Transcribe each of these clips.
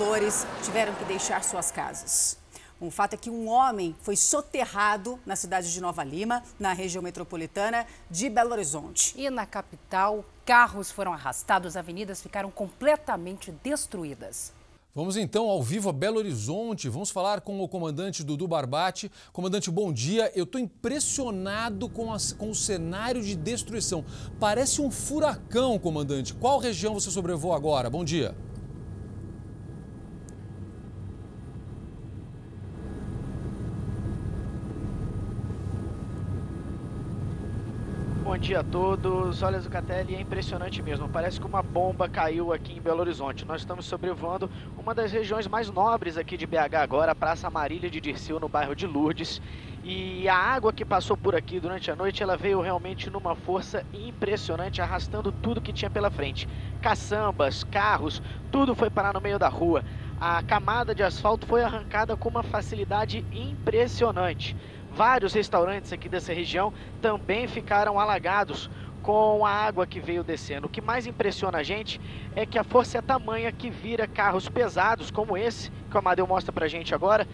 moradores tiveram que deixar suas casas. O fato é que um homem foi soterrado na cidade de Nova Lima, na região metropolitana de Belo Horizonte. E na capital, carros foram arrastados, avenidas ficaram completamente destruídas. Vamos então ao vivo a Belo Horizonte. Vamos falar com o comandante Dudu Barbati. Comandante, bom dia. Eu estou impressionado com, a, com o cenário de destruição. Parece um furacão, comandante. Qual região você sobrevoou agora? Bom dia. Bom dia a todos. Olha, Zucatelli, é impressionante mesmo. Parece que uma bomba caiu aqui em Belo Horizonte. Nós estamos sobrevoando uma das regiões mais nobres aqui de BH agora, a Praça Marília de Dirceu, no bairro de Lourdes. E a água que passou por aqui durante a noite, ela veio realmente numa força impressionante, arrastando tudo que tinha pela frente. Caçambas, carros, tudo foi parar no meio da rua. A camada de asfalto foi arrancada com uma facilidade impressionante. Vários restaurantes aqui dessa região também ficaram alagados com a água que veio descendo. O que mais impressiona a gente é que a força é tamanha que vira carros pesados como esse, que o Amadeu mostra pra gente agora,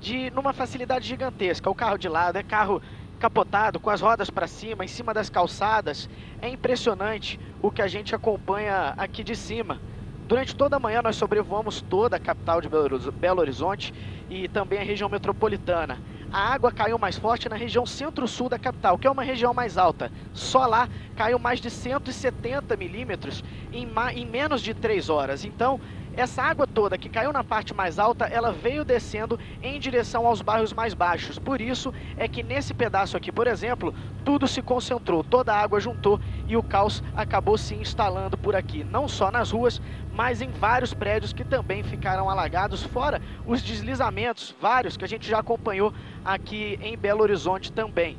de numa facilidade gigantesca. O carro de lado é carro capotado, com as rodas para cima, em cima das calçadas. É impressionante o que a gente acompanha aqui de cima. Durante toda a manhã nós sobrevoamos toda a capital de Belo Horizonte e também a região metropolitana a água caiu mais forte na região centro-sul da capital, que é uma região mais alta. Só lá caiu mais de 170 milímetros em, em menos de 3 horas. Então, essa água toda que caiu na parte mais alta, ela veio descendo em direção aos bairros mais baixos. Por isso é que nesse pedaço aqui, por exemplo, tudo se concentrou, toda a água juntou e o caos acabou se instalando por aqui, não só nas ruas, mas em vários prédios que também ficaram alagados, fora os deslizamentos, vários que a gente já acompanhou aqui em Belo Horizonte também.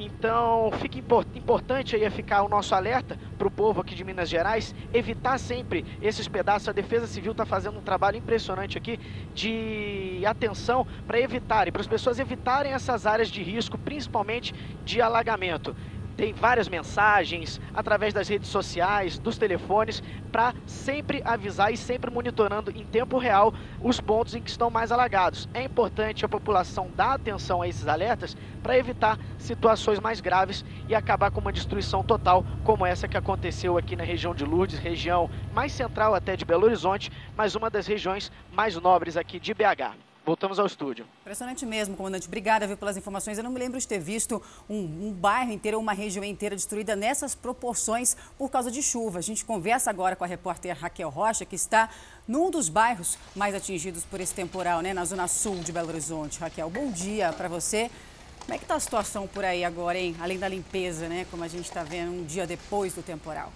Então, fica importante aí ficar o nosso alerta para o povo aqui de Minas Gerais, evitar sempre esses pedaços. A Defesa Civil está fazendo um trabalho impressionante aqui de atenção para evitarem, para as pessoas evitarem essas áreas de risco, principalmente de alagamento tem várias mensagens através das redes sociais, dos telefones, para sempre avisar e sempre monitorando em tempo real os pontos em que estão mais alagados. É importante a população dar atenção a esses alertas para evitar situações mais graves e acabar com uma destruição total como essa que aconteceu aqui na região de Lourdes, região mais central até de Belo Horizonte, mas uma das regiões mais nobres aqui de BH. Voltamos ao estúdio. Impressionante mesmo, comandante. Obrigada viu, pelas informações. Eu não me lembro de ter visto um, um bairro inteiro, uma região inteira destruída nessas proporções por causa de chuva. A gente conversa agora com a repórter Raquel Rocha, que está num dos bairros mais atingidos por esse temporal, né, na zona sul de Belo Horizonte. Raquel, bom dia para você. Como é que está a situação por aí agora, hein? Além da limpeza, né? Como a gente está vendo um dia depois do temporal.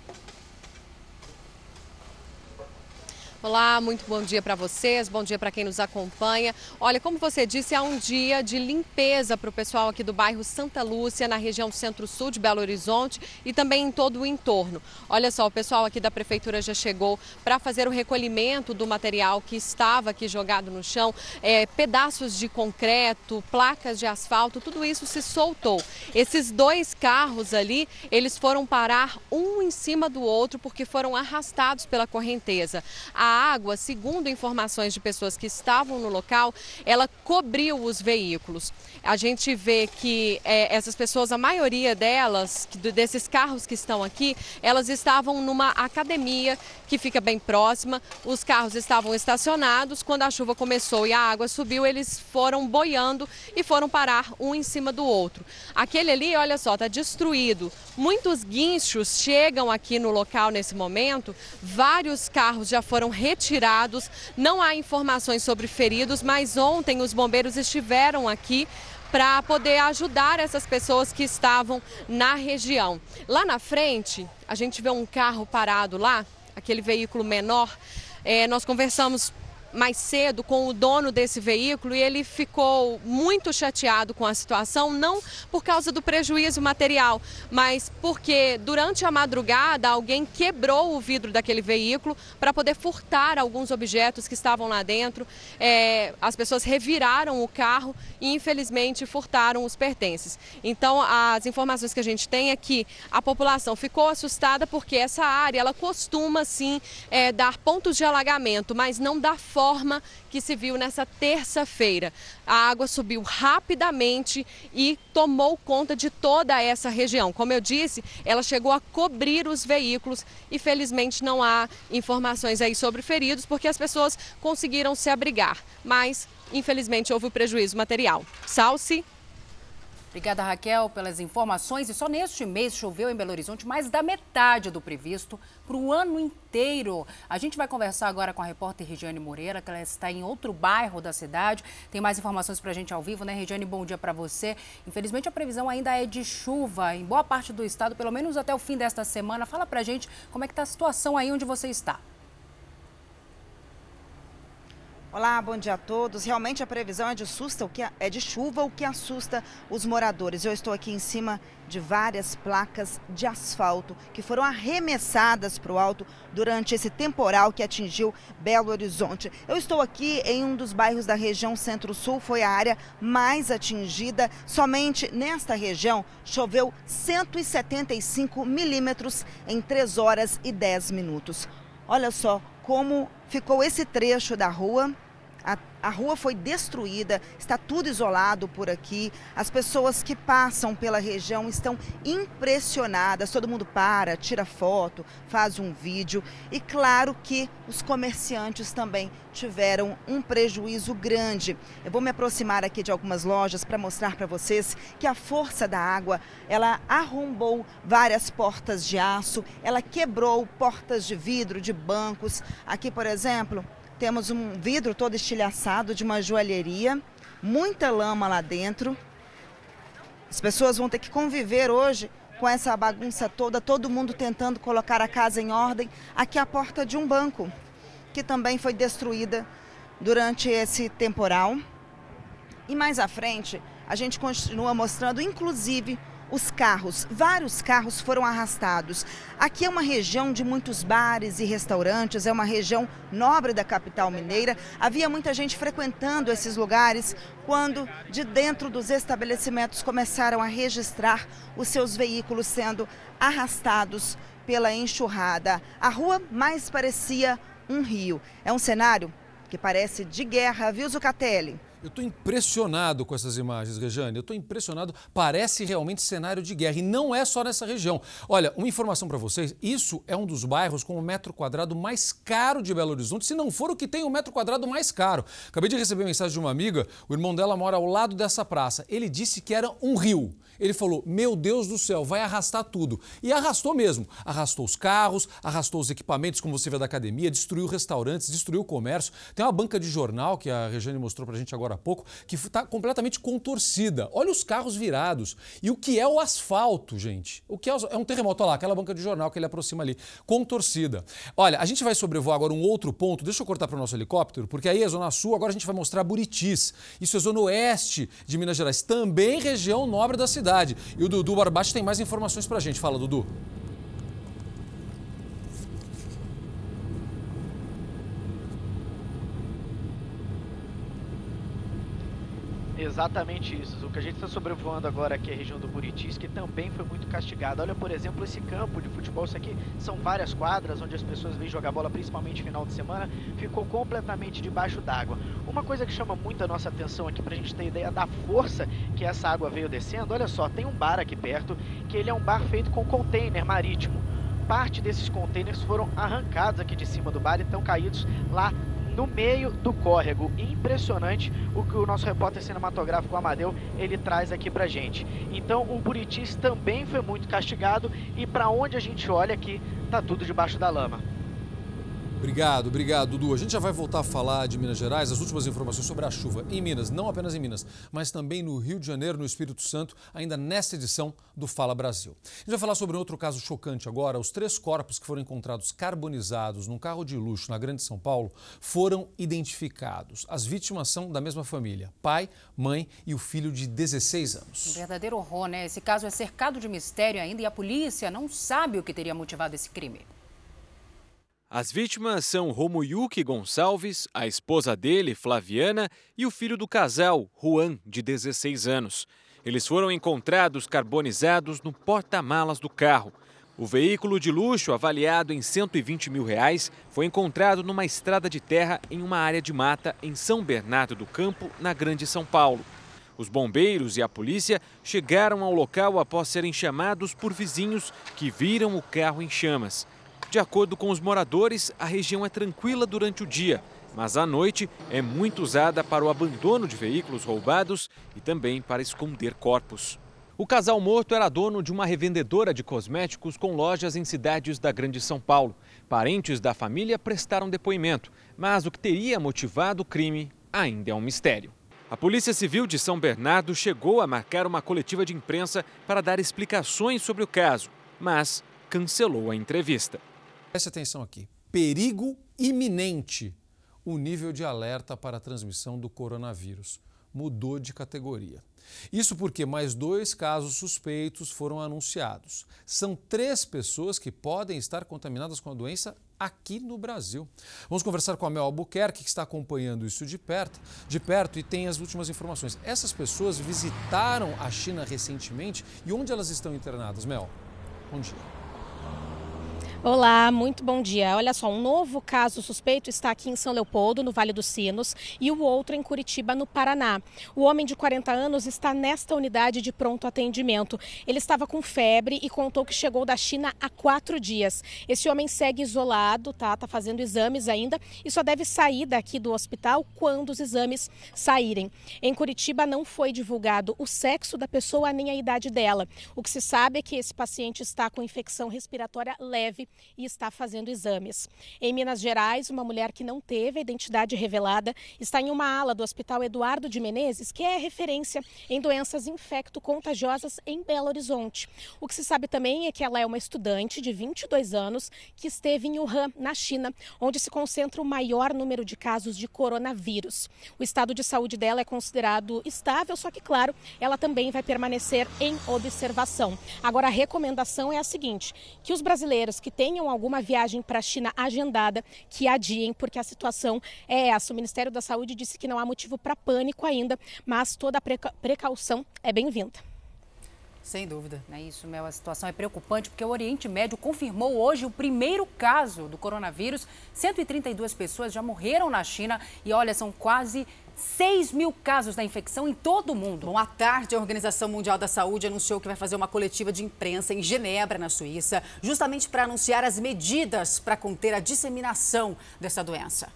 Olá, muito bom dia para vocês, bom dia para quem nos acompanha. Olha, como você disse, é um dia de limpeza para o pessoal aqui do bairro Santa Lúcia, na região centro-sul de Belo Horizonte e também em todo o entorno. Olha só, o pessoal aqui da prefeitura já chegou para fazer o recolhimento do material que estava aqui jogado no chão, é, pedaços de concreto, placas de asfalto, tudo isso se soltou. Esses dois carros ali, eles foram parar um em cima do outro porque foram arrastados pela correnteza. A água, segundo informações de pessoas que estavam no local, ela cobriu os veículos. A gente vê que é, essas pessoas, a maioria delas, desses carros que estão aqui, elas estavam numa academia que fica bem próxima. Os carros estavam estacionados. Quando a chuva começou e a água subiu, eles foram boiando e foram parar um em cima do outro. Aquele ali, olha só, está destruído. Muitos guinchos chegam aqui no local nesse momento. Vários carros já foram retirados. Não há informações sobre feridos, mas ontem os bombeiros estiveram aqui para poder ajudar essas pessoas que estavam na região. Lá na frente, a gente vê um carro parado lá, aquele veículo menor. É, nós conversamos mais cedo com o dono desse veículo e ele ficou muito chateado com a situação, não por causa do prejuízo material, mas porque durante a madrugada alguém quebrou o vidro daquele veículo para poder furtar alguns objetos que estavam lá dentro. É, as pessoas reviraram o carro e infelizmente furtaram os pertences. Então as informações que a gente tem é que a população ficou assustada porque essa área ela costuma sim é, dar pontos de alagamento, mas não dá forma forma que se viu nessa terça-feira. A água subiu rapidamente e tomou conta de toda essa região. Como eu disse, ela chegou a cobrir os veículos e felizmente não há informações aí sobre feridos, porque as pessoas conseguiram se abrigar. Mas, infelizmente, houve o prejuízo material. Salce. Obrigada, Raquel, pelas informações. E só neste mês choveu em Belo Horizonte mais da metade do previsto para o ano inteiro. A gente vai conversar agora com a repórter Regiane Moreira, que ela está em outro bairro da cidade. Tem mais informações para a gente ao vivo, né, Regiane? Bom dia para você. Infelizmente, a previsão ainda é de chuva em boa parte do estado, pelo menos até o fim desta semana. Fala para a gente como é que está a situação aí onde você está. Olá, bom dia a todos. Realmente a previsão é de, susta, o que é de chuva, o que assusta os moradores. Eu estou aqui em cima de várias placas de asfalto que foram arremessadas para o alto durante esse temporal que atingiu Belo Horizonte. Eu estou aqui em um dos bairros da região Centro-Sul, foi a área mais atingida. Somente nesta região choveu 175 milímetros em 3 horas e 10 minutos. Olha só como ficou esse trecho da rua a, a, rua foi destruída, está tudo isolado por aqui. As pessoas que passam pela região estão impressionadas. Todo mundo para, tira foto, faz um vídeo. E claro que os comerciantes também tiveram um prejuízo grande. Eu vou me aproximar aqui de algumas lojas para mostrar para vocês que a força da água, ela arrombou várias portas de aço, ela quebrou portas de vidro de bancos. Aqui, por exemplo, temos um vidro todo estilhaçado de uma joalheria, muita lama lá dentro. As pessoas vão ter que conviver hoje com essa bagunça toda, todo mundo tentando colocar a casa em ordem. Aqui a porta de um banco, que também foi destruída durante esse temporal. E mais à frente, a gente continua mostrando, inclusive, os carros. Vários carros foram arrastados. Aqui é uma região de muitos bares e restaurantes, é uma região nobre da capital mineira. Havia muita gente frequentando esses lugares quando, de dentro dos estabelecimentos, começaram a registrar os seus veículos sendo arrastados pela enxurrada. A rua mais parecia um rio. É um cenário que parece de guerra, viu, Zucatelli? Eu estou impressionado com essas imagens, Rejane. Eu estou impressionado. Parece realmente cenário de guerra. E não é só nessa região. Olha, uma informação para vocês: isso é um dos bairros com o metro quadrado mais caro de Belo Horizonte, se não for o que tem o metro quadrado mais caro. Acabei de receber mensagem de uma amiga, o irmão dela mora ao lado dessa praça. Ele disse que era um rio. Ele falou: Meu Deus do céu, vai arrastar tudo. E arrastou mesmo. Arrastou os carros, arrastou os equipamentos, como você vê da academia, destruiu restaurantes, destruiu o comércio. Tem uma banca de jornal que a Rejane mostrou para a gente agora agora há pouco, que está completamente contorcida. Olha os carros virados. E o que é o asfalto, gente? O que é, é um terremoto? Olha lá, aquela banca de jornal que ele aproxima ali, contorcida. Olha, a gente vai sobrevoar agora um outro ponto. Deixa eu cortar para o nosso helicóptero, porque aí é Zona Sul, agora a gente vai mostrar Buritis. Isso é Zona Oeste de Minas Gerais, também região nobre da cidade. E o Dudu Barbate tem mais informações para a gente. Fala, Dudu. Exatamente isso. O que a gente está sobrevoando agora aqui é a região do Buritis, que também foi muito castigada. Olha, por exemplo, esse campo de futebol, isso aqui são várias quadras onde as pessoas vêm jogar bola, principalmente final de semana, ficou completamente debaixo d'água. Uma coisa que chama muito a nossa atenção aqui para a gente ter ideia da força que essa água veio descendo, olha só, tem um bar aqui perto, que ele é um bar feito com container marítimo. Parte desses containers foram arrancados aqui de cima do bar e estão caídos lá no meio do córrego. Impressionante o que o nosso repórter cinematográfico Amadeu ele traz aqui pra gente. Então o Buritis também foi muito castigado e para onde a gente olha aqui tá tudo debaixo da lama. Obrigado, obrigado, Dudu. A gente já vai voltar a falar de Minas Gerais, as últimas informações sobre a chuva em Minas, não apenas em Minas, mas também no Rio de Janeiro, no Espírito Santo, ainda nesta edição do Fala Brasil. A gente vai falar sobre outro caso chocante agora. Os três corpos que foram encontrados carbonizados num carro de luxo na Grande São Paulo foram identificados. As vítimas são da mesma família: pai, mãe e o filho de 16 anos. Um verdadeiro horror, né? Esse caso é cercado de mistério ainda e a polícia não sabe o que teria motivado esse crime. As vítimas são Romuyuki Gonçalves, a esposa dele, Flaviana, e o filho do casal, Juan, de 16 anos. Eles foram encontrados carbonizados no porta-malas do carro. O veículo de luxo, avaliado em 120 mil reais, foi encontrado numa estrada de terra em uma área de mata em São Bernardo do Campo, na Grande São Paulo. Os bombeiros e a polícia chegaram ao local após serem chamados por vizinhos que viram o carro em chamas. De acordo com os moradores, a região é tranquila durante o dia, mas à noite é muito usada para o abandono de veículos roubados e também para esconder corpos. O casal morto era dono de uma revendedora de cosméticos com lojas em cidades da Grande São Paulo. Parentes da família prestaram depoimento, mas o que teria motivado o crime ainda é um mistério. A Polícia Civil de São Bernardo chegou a marcar uma coletiva de imprensa para dar explicações sobre o caso, mas cancelou a entrevista. Preste atenção aqui. Perigo iminente. O nível de alerta para a transmissão do coronavírus mudou de categoria. Isso porque mais dois casos suspeitos foram anunciados. São três pessoas que podem estar contaminadas com a doença aqui no Brasil. Vamos conversar com a Mel Albuquerque, que está acompanhando isso de perto, de perto e tem as últimas informações. Essas pessoas visitaram a China recentemente e onde elas estão internadas, Mel? Bom dia. Olá, muito bom dia. Olha só, um novo caso suspeito está aqui em São Leopoldo, no Vale dos Sinos, e o outro em Curitiba, no Paraná. O homem de 40 anos está nesta unidade de pronto atendimento. Ele estava com febre e contou que chegou da China há quatro dias. Esse homem segue isolado, tá? Tá fazendo exames ainda e só deve sair daqui do hospital quando os exames saírem. Em Curitiba não foi divulgado o sexo da pessoa nem a idade dela. O que se sabe é que esse paciente está com infecção respiratória leve e está fazendo exames. Em Minas Gerais, uma mulher que não teve a identidade revelada está em uma ala do Hospital Eduardo de Menezes, que é referência em doenças infecto-contagiosas em Belo Horizonte. O que se sabe também é que ela é uma estudante de 22 anos que esteve em Wuhan, na China, onde se concentra o maior número de casos de coronavírus. O estado de saúde dela é considerado estável, só que, claro, ela também vai permanecer em observação. Agora, a recomendação é a seguinte: que os brasileiros que tenham alguma viagem para a China agendada, que adiem, porque a situação é essa. O Ministério da Saúde disse que não há motivo para pânico ainda, mas toda a precaução é bem-vinda. Sem dúvida. É isso, Mel. A situação é preocupante porque o Oriente Médio confirmou hoje o primeiro caso do coronavírus. 132 pessoas já morreram na China e, olha, são quase 6 mil casos da infecção em todo o mundo. Bom, à tarde, a Organização Mundial da Saúde anunciou que vai fazer uma coletiva de imprensa em Genebra, na Suíça, justamente para anunciar as medidas para conter a disseminação dessa doença.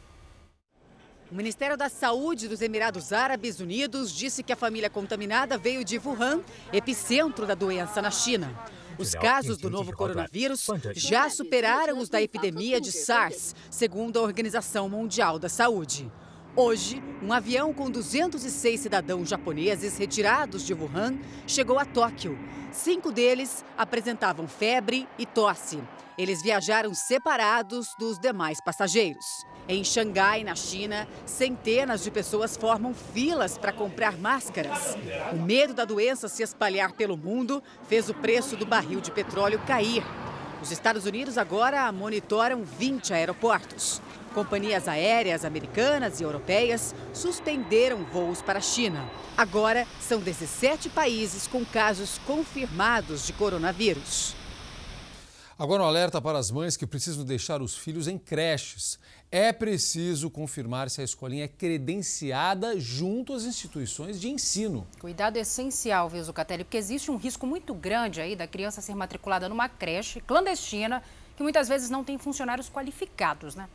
O Ministério da Saúde dos Emirados Árabes Unidos disse que a família contaminada veio de Wuhan, epicentro da doença na China. Os casos do novo coronavírus já superaram os da epidemia de SARS, segundo a Organização Mundial da Saúde. Hoje, um avião com 206 cidadãos japoneses retirados de Wuhan chegou a Tóquio. Cinco deles apresentavam febre e tosse. Eles viajaram separados dos demais passageiros. Em Xangai, na China, centenas de pessoas formam filas para comprar máscaras. O medo da doença se espalhar pelo mundo fez o preço do barril de petróleo cair. Os Estados Unidos agora monitoram 20 aeroportos. Companhias aéreas americanas e europeias suspenderam voos para a China. Agora, são 17 países com casos confirmados de coronavírus. Agora um alerta para as mães que precisam deixar os filhos em creches. É preciso confirmar se a escolinha é credenciada junto às instituições de ensino. Cuidado essencial, viu, Zucatelli, porque existe um risco muito grande aí da criança ser matriculada numa creche clandestina que muitas vezes não tem funcionários qualificados, né?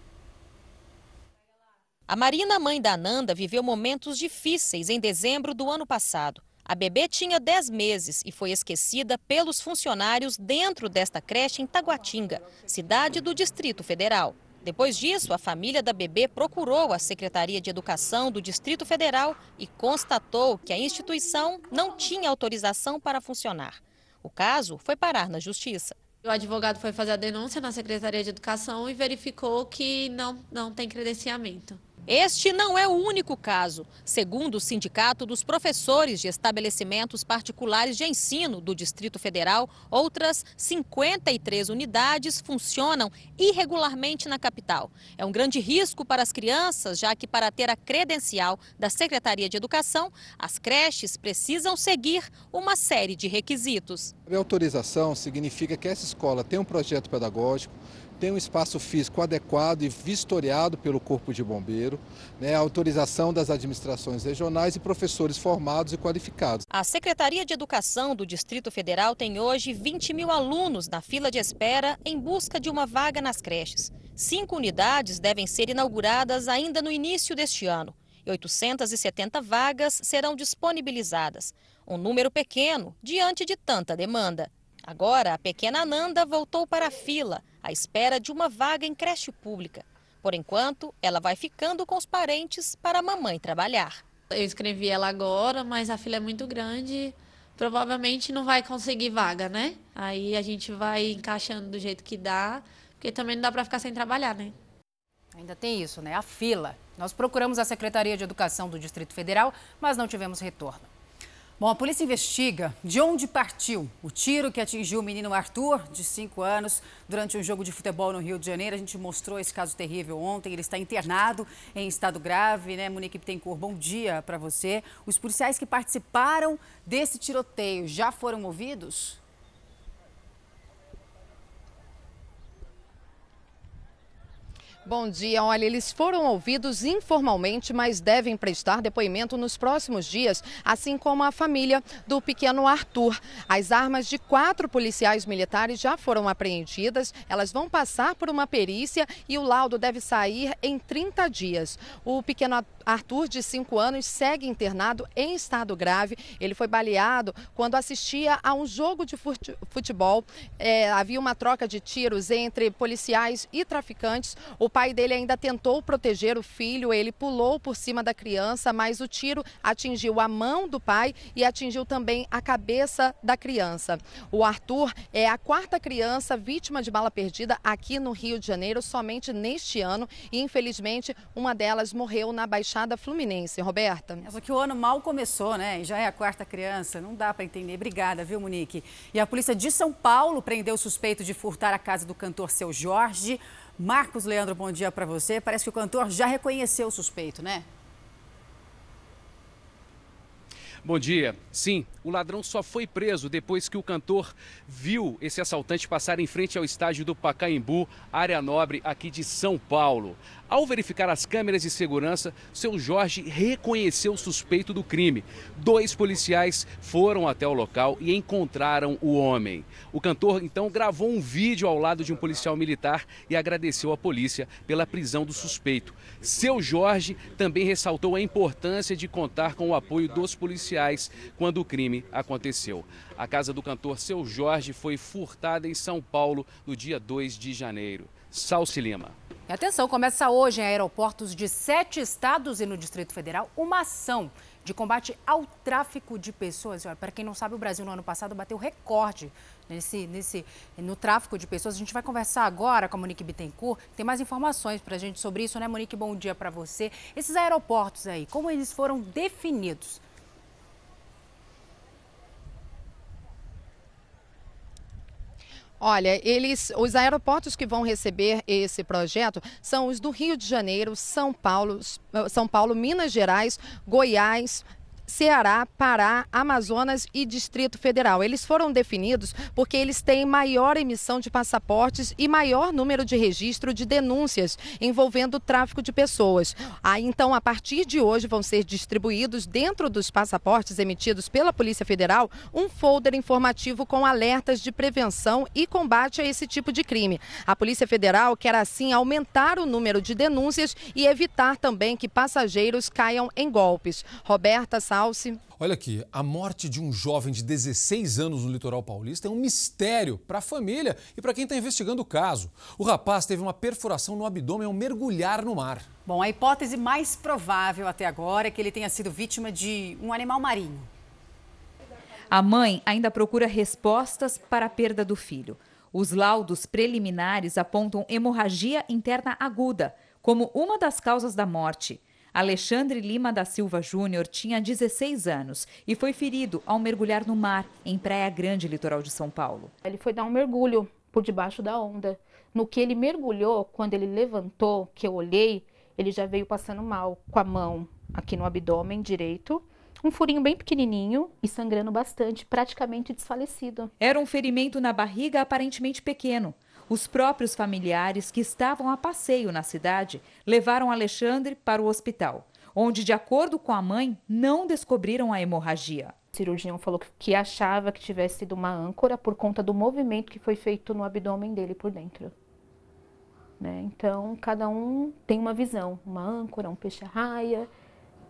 A Marina, mãe da Nanda, viveu momentos difíceis em dezembro do ano passado. A bebê tinha 10 meses e foi esquecida pelos funcionários dentro desta creche em Taguatinga, cidade do Distrito Federal. Depois disso, a família da bebê procurou a Secretaria de Educação do Distrito Federal e constatou que a instituição não tinha autorização para funcionar. O caso foi parar na Justiça. O advogado foi fazer a denúncia na Secretaria de Educação e verificou que não, não tem credenciamento. Este não é o único caso. Segundo o Sindicato dos Professores de Estabelecimentos Particulares de Ensino do Distrito Federal, outras 53 unidades funcionam irregularmente na capital. É um grande risco para as crianças, já que para ter a credencial da Secretaria de Educação, as creches precisam seguir uma série de requisitos. A autorização significa que essa escola tem um projeto pedagógico, tem um espaço físico adequado e vistoriado pelo Corpo de Bombeiro, né, autorização das administrações regionais e professores formados e qualificados. A Secretaria de Educação do Distrito Federal tem hoje 20 mil alunos na fila de espera em busca de uma vaga nas creches. Cinco unidades devem ser inauguradas ainda no início deste ano e 870 vagas serão disponibilizadas. Um número pequeno diante de tanta demanda. Agora, a pequena Ananda voltou para a fila, à espera de uma vaga em creche pública. Por enquanto, ela vai ficando com os parentes para a mamãe trabalhar. Eu escrevi ela agora, mas a fila é muito grande, provavelmente não vai conseguir vaga, né? Aí a gente vai encaixando do jeito que dá, porque também não dá para ficar sem trabalhar, né? Ainda tem isso, né? A fila. Nós procuramos a Secretaria de Educação do Distrito Federal, mas não tivemos retorno. Bom, a polícia investiga de onde partiu o tiro que atingiu o menino Arthur, de 5 anos, durante um jogo de futebol no Rio de Janeiro. A gente mostrou esse caso terrível ontem. Ele está internado em estado grave, né? Monique Bittencourt, bom dia para você. Os policiais que participaram desse tiroteio já foram ouvidos? Bom dia. Olha, eles foram ouvidos informalmente, mas devem prestar depoimento nos próximos dias, assim como a família do pequeno Arthur. As armas de quatro policiais militares já foram apreendidas, elas vão passar por uma perícia e o laudo deve sair em 30 dias. O pequeno Arthur, de 5 anos, segue internado em estado grave. Ele foi baleado quando assistia a um jogo de futebol. É, havia uma troca de tiros entre policiais e traficantes. O pai dele ainda tentou proteger o filho, ele pulou por cima da criança, mas o tiro atingiu a mão do pai e atingiu também a cabeça da criança. O Arthur é a quarta criança vítima de bala perdida aqui no Rio de Janeiro, somente neste ano, e infelizmente uma delas morreu na Baixada Fluminense. Roberta? É que o ano mal começou, né? E já é a quarta criança, não dá para entender. Obrigada, viu, Monique? E a polícia de São Paulo prendeu o suspeito de furtar a casa do cantor Seu Jorge. Marcos Leandro, bom dia para você. Parece que o cantor já reconheceu o suspeito, né? Bom dia. Sim, o ladrão só foi preso depois que o cantor viu esse assaltante passar em frente ao estádio do Pacaembu, área nobre aqui de São Paulo. Ao verificar as câmeras de segurança, seu Jorge reconheceu o suspeito do crime. Dois policiais foram até o local e encontraram o homem. O cantor então gravou um vídeo ao lado de um policial militar e agradeceu à polícia pela prisão do suspeito. Seu Jorge também ressaltou a importância de contar com o apoio dos policiais quando o crime aconteceu. A casa do cantor Seu Jorge foi furtada em São Paulo no dia 2 de janeiro. Salsi Lima. Atenção, começa hoje em aeroportos de sete estados e no Distrito Federal uma ação de combate ao tráfico de pessoas. Para quem não sabe, o Brasil no ano passado bateu recorde nesse, nesse, no tráfico de pessoas. A gente vai conversar agora com a Monique Bittencourt. Tem mais informações para a gente sobre isso, né, Monique? Bom dia para você. Esses aeroportos aí, como eles foram definidos? Olha, eles, os aeroportos que vão receber esse projeto são os do Rio de Janeiro, São Paulo, São Paulo, Minas Gerais, Goiás, Ceará, Pará, Amazonas e Distrito Federal. Eles foram definidos porque eles têm maior emissão de passaportes e maior número de registro de denúncias envolvendo o tráfico de pessoas. Aí, então, a partir de hoje, vão ser distribuídos dentro dos passaportes emitidos pela Polícia Federal um folder informativo com alertas de prevenção e combate a esse tipo de crime. A Polícia Federal quer, assim, aumentar o número de denúncias e evitar também que passageiros caiam em golpes. Roberta Sá Olha aqui, a morte de um jovem de 16 anos no litoral paulista é um mistério para a família e para quem está investigando o caso. O rapaz teve uma perfuração no abdômen ao mergulhar no mar. Bom, a hipótese mais provável até agora é que ele tenha sido vítima de um animal marinho. A mãe ainda procura respostas para a perda do filho. Os laudos preliminares apontam hemorragia interna aguda como uma das causas da morte. Alexandre Lima da Silva Júnior tinha 16 anos e foi ferido ao mergulhar no mar, em Praia Grande, litoral de São Paulo. Ele foi dar um mergulho por debaixo da onda. No que ele mergulhou, quando ele levantou, que eu olhei, ele já veio passando mal com a mão aqui no abdômen direito, Um furinho bem pequenininho e sangrando bastante, praticamente desfalecido. Era um ferimento na barriga aparentemente pequeno. Os próprios familiares que estavam a passeio na cidade levaram Alexandre para o hospital, onde, de acordo com a mãe, não descobriram a hemorragia. O cirurgião falou que achava que tivesse sido uma âncora por conta do movimento que foi feito no abdômen dele por dentro. Né? Então, cada um tem uma visão, uma âncora, um peixe-arraia,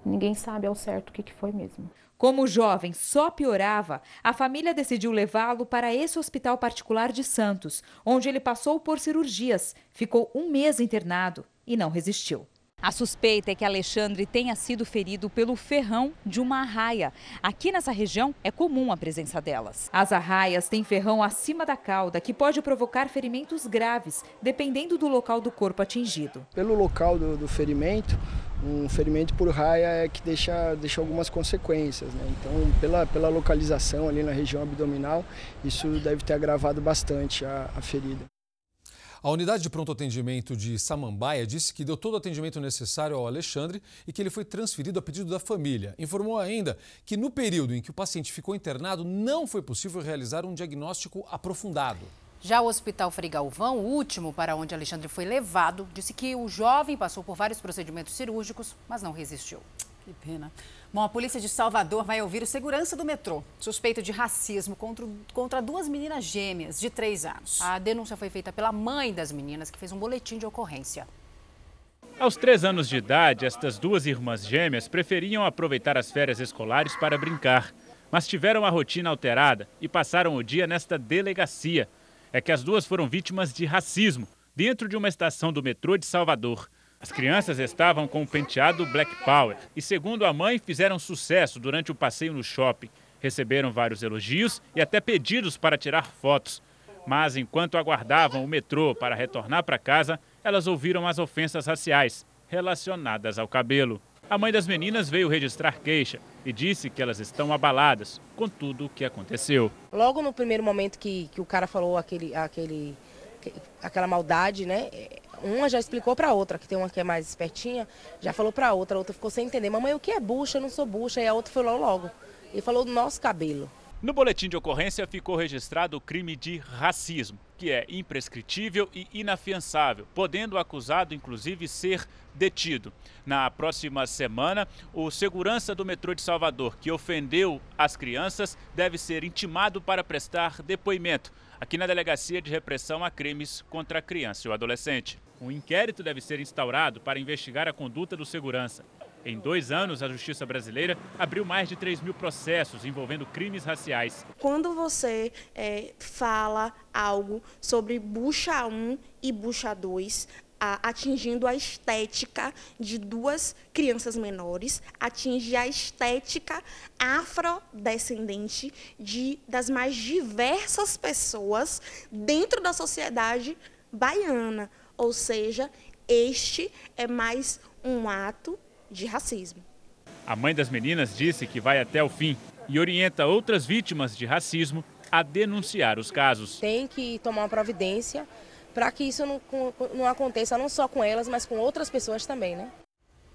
ninguém sabe ao certo o que foi mesmo. Como o jovem só piorava, a família decidiu levá-lo para esse hospital particular de Santos, onde ele passou por cirurgias, ficou um mês internado e não resistiu. A suspeita é que Alexandre tenha sido ferido pelo ferrão de uma arraia. Aqui nessa região é comum a presença delas. As arraias têm ferrão acima da cauda que pode provocar ferimentos graves, dependendo do local do corpo atingido. Pelo local do, do ferimento, um ferimento por raia é que deixa, deixa algumas consequências. Né? Então, pela, pela localização ali na região abdominal, isso deve ter agravado bastante a, a ferida. A unidade de pronto atendimento de Samambaia disse que deu todo o atendimento necessário ao Alexandre e que ele foi transferido a pedido da família. Informou ainda que no período em que o paciente ficou internado não foi possível realizar um diagnóstico aprofundado. Já o Hospital Frei Galvão, o último para onde Alexandre foi levado, disse que o jovem passou por vários procedimentos cirúrgicos, mas não resistiu. Que pena. Bom, a polícia de Salvador vai ouvir o segurança do metrô, suspeito de racismo contra, contra duas meninas gêmeas de três anos. A denúncia foi feita pela mãe das meninas, que fez um boletim de ocorrência. Aos três anos de idade, estas duas irmãs gêmeas preferiam aproveitar as férias escolares para brincar, mas tiveram a rotina alterada e passaram o dia nesta delegacia. É que as duas foram vítimas de racismo dentro de uma estação do metrô de Salvador. As crianças estavam com o penteado Black Power e, segundo a mãe, fizeram sucesso durante o passeio no shopping. Receberam vários elogios e até pedidos para tirar fotos. Mas enquanto aguardavam o metrô para retornar para casa, elas ouviram as ofensas raciais relacionadas ao cabelo. A mãe das meninas veio registrar queixa e disse que elas estão abaladas com tudo o que aconteceu. Logo no primeiro momento que, que o cara falou aquele, aquele, aquela maldade, né? uma já explicou para outra, que tem uma que é mais espertinha, já falou para outra, a outra ficou sem entender. Mamãe, o que é bucha? Eu não sou bucha. E a outra falou logo. E falou do nosso cabelo. No boletim de ocorrência ficou registrado o crime de racismo, que é imprescritível e inafiançável, podendo o acusado inclusive ser detido. Na próxima semana, o segurança do metrô de Salvador, que ofendeu as crianças, deve ser intimado para prestar depoimento aqui na Delegacia de Repressão a Crimes contra a Criança e o Adolescente. Um inquérito deve ser instaurado para investigar a conduta do segurança. Em dois anos, a justiça brasileira abriu mais de 3 mil processos envolvendo crimes raciais. Quando você é, fala algo sobre bucha 1 e bucha 2, atingindo a estética de duas crianças menores, atinge a estética afrodescendente de, das mais diversas pessoas dentro da sociedade baiana. Ou seja, este é mais um ato de racismo. A mãe das meninas disse que vai até o fim e orienta outras vítimas de racismo a denunciar os casos. Tem que tomar uma providência para que isso não, não aconteça não só com elas, mas com outras pessoas também, né?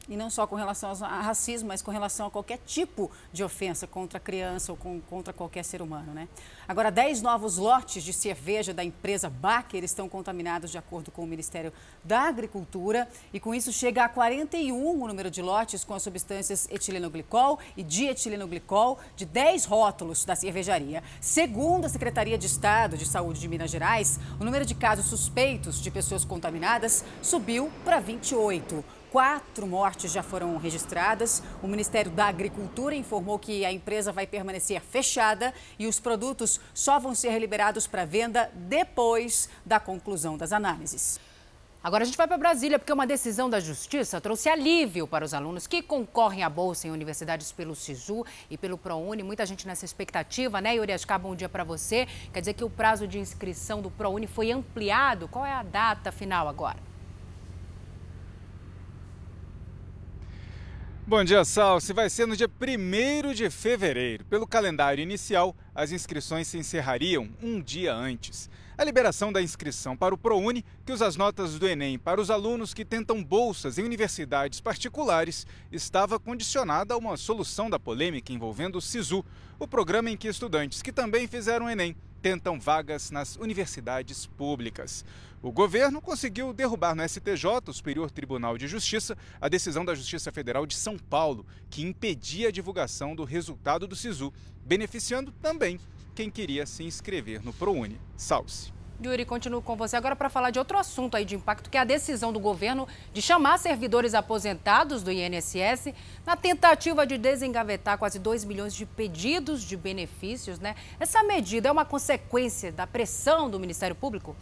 E não só com relação a racismo, mas com relação a qualquer tipo de ofensa contra a criança ou com, contra qualquer ser humano, né? Agora, 10 novos lotes de cerveja da empresa Baker estão contaminados de acordo com o Ministério da Agricultura e com isso chega a 41 o número de lotes com as substâncias etilenoglicol e dietilenoglicol de 10 rótulos da cervejaria. Segundo a Secretaria de Estado de Saúde de Minas Gerais, o número de casos suspeitos de pessoas contaminadas subiu para 28. Quatro mortes já foram registradas. O Ministério da Agricultura informou que a empresa vai permanecer fechada e os produtos só vão ser liberados para venda depois da conclusão das análises. Agora a gente vai para Brasília porque uma decisão da Justiça trouxe alívio para os alunos que concorrem à bolsa em universidades pelo SISU e pelo ProUni. Muita gente nessa expectativa, né, Yuri Ascar, bom dia para você. Quer dizer que o prazo de inscrição do ProUni foi ampliado. Qual é a data final agora? Bom dia, Sal. Se vai ser no dia 1 de fevereiro. Pelo calendário inicial, as inscrições se encerrariam um dia antes. A liberação da inscrição para o ProUni, que usa as notas do Enem para os alunos que tentam bolsas em universidades particulares, estava condicionada a uma solução da polêmica envolvendo o SISU, o programa em que estudantes que também fizeram Enem tentam vagas nas universidades públicas. O governo conseguiu derrubar no STJ, o Superior Tribunal de Justiça, a decisão da Justiça Federal de São Paulo, que impedia a divulgação do resultado do SISU, beneficiando também quem queria se inscrever no ProUni. Salce. Yuri, continuo com você agora para falar de outro assunto aí de impacto, que é a decisão do governo de chamar servidores aposentados do INSS na tentativa de desengavetar quase 2 milhões de pedidos de benefícios, né? Essa medida é uma consequência da pressão do Ministério Público?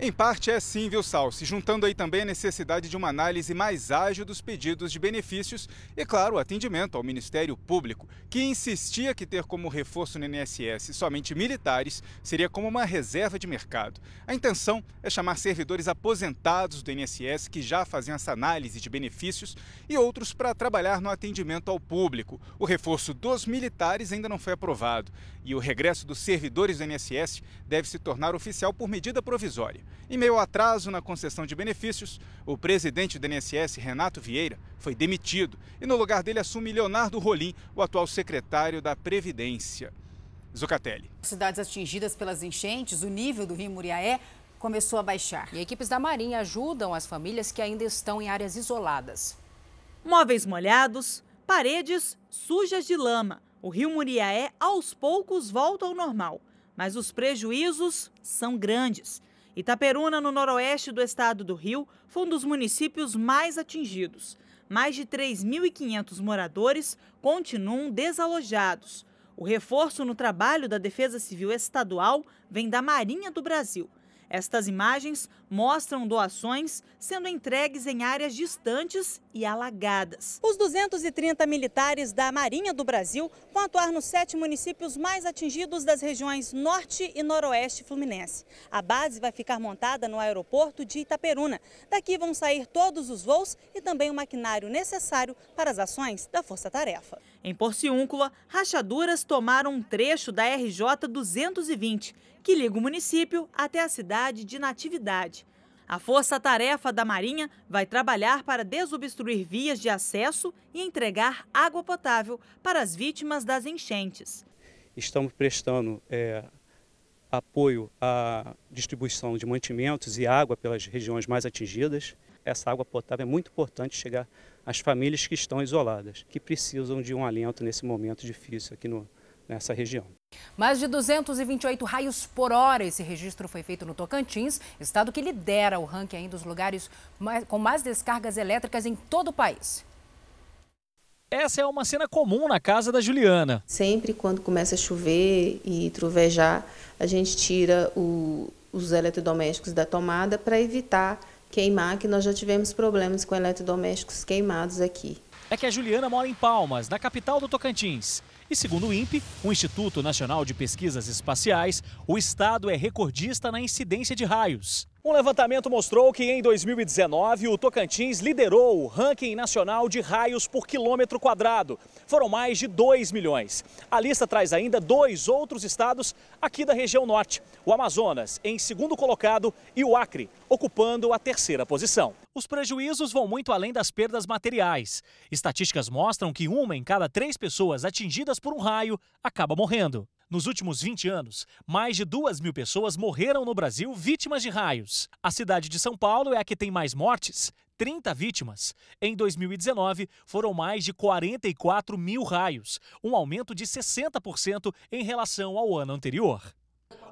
Em parte é sim, viu, Salsi? Juntando aí também a necessidade de uma análise mais ágil dos pedidos de benefícios e, claro, o atendimento ao Ministério Público, que insistia que ter como reforço no INSS somente militares seria como uma reserva de mercado. A intenção é chamar servidores aposentados do INSS que já faziam essa análise de benefícios e outros para trabalhar no atendimento ao público. O reforço dos militares ainda não foi aprovado e o regresso dos servidores do INSS deve se tornar oficial por medida provisória. Em meio ao atraso na concessão de benefícios, o presidente do INSS, Renato Vieira, foi demitido e no lugar dele assume Leonardo Rolim, o atual secretário da Previdência. Zucatelli. Cidades atingidas pelas enchentes, o nível do rio Muriaé começou a baixar. E equipes da Marinha ajudam as famílias que ainda estão em áreas isoladas. Móveis molhados, paredes sujas de lama. O rio Muriaé aos poucos volta ao normal, mas os prejuízos são grandes. Itaperuna, no noroeste do estado do Rio, foi um dos municípios mais atingidos. Mais de 3.500 moradores continuam desalojados. O reforço no trabalho da Defesa Civil Estadual vem da Marinha do Brasil. Estas imagens mostram doações sendo entregues em áreas distantes e alagadas. Os 230 militares da Marinha do Brasil vão atuar nos sete municípios mais atingidos das regiões Norte e Noroeste Fluminense. A base vai ficar montada no aeroporto de Itaperuna. Daqui vão sair todos os voos e também o maquinário necessário para as ações da Força Tarefa. Em Porciúncula, rachaduras tomaram um trecho da RJ 220 que liga o município até a cidade de Natividade. A força-tarefa da Marinha vai trabalhar para desobstruir vias de acesso e entregar água potável para as vítimas das enchentes. Estamos prestando é, apoio à distribuição de mantimentos e água pelas regiões mais atingidas. Essa água potável é muito importante chegar às famílias que estão isoladas, que precisam de um alento nesse momento difícil aqui no, nessa região. Mais de 228 raios por hora. Esse registro foi feito no Tocantins, estado que lidera o ranking dos lugares mais, com mais descargas elétricas em todo o país. Essa é uma cena comum na casa da Juliana. Sempre quando começa a chover e trovejar, a gente tira o, os eletrodomésticos da tomada para evitar queimar, que nós já tivemos problemas com eletrodomésticos queimados aqui. É que a Juliana mora em Palmas, na capital do Tocantins. E segundo o INPE, o Instituto Nacional de Pesquisas Espaciais, o estado é recordista na incidência de raios. Um levantamento mostrou que em 2019 o Tocantins liderou o ranking nacional de raios por quilômetro quadrado. Foram mais de 2 milhões. A lista traz ainda dois outros estados aqui da região norte: o Amazonas, em segundo colocado, e o Acre, ocupando a terceira posição. Os prejuízos vão muito além das perdas materiais. Estatísticas mostram que uma em cada três pessoas atingidas por um raio acaba morrendo. Nos últimos 20 anos, mais de 2 mil pessoas morreram no Brasil vítimas de raios. A cidade de São Paulo é a que tem mais mortes, 30 vítimas. Em 2019, foram mais de 44 mil raios, um aumento de 60% em relação ao ano anterior.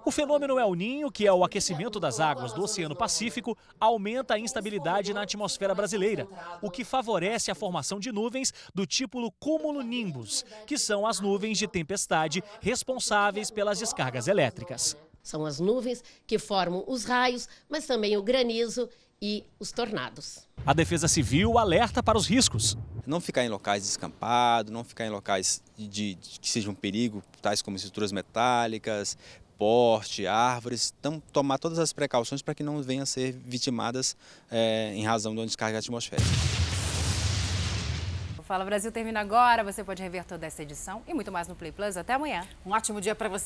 O fenômeno El Ninho, que é o aquecimento das águas do Oceano Pacífico, aumenta a instabilidade na atmosfera brasileira, o que favorece a formação de nuvens do tipo cumulonimbus, que são as nuvens de tempestade responsáveis pelas descargas elétricas. São as nuvens que formam os raios, mas também o granizo e os tornados. A Defesa Civil alerta para os riscos. Não ficar em locais descampados, não ficar em locais de, de, que sejam um perigo, tais como estruturas metálicas, poste, árvores, então tomar todas as precauções para que não venham a ser vitimadas é, em razão de uma descarga atmosférica. O Fala Brasil termina agora. Você pode rever toda essa edição e muito mais no Play Plus. Até amanhã. Um ótimo dia para você.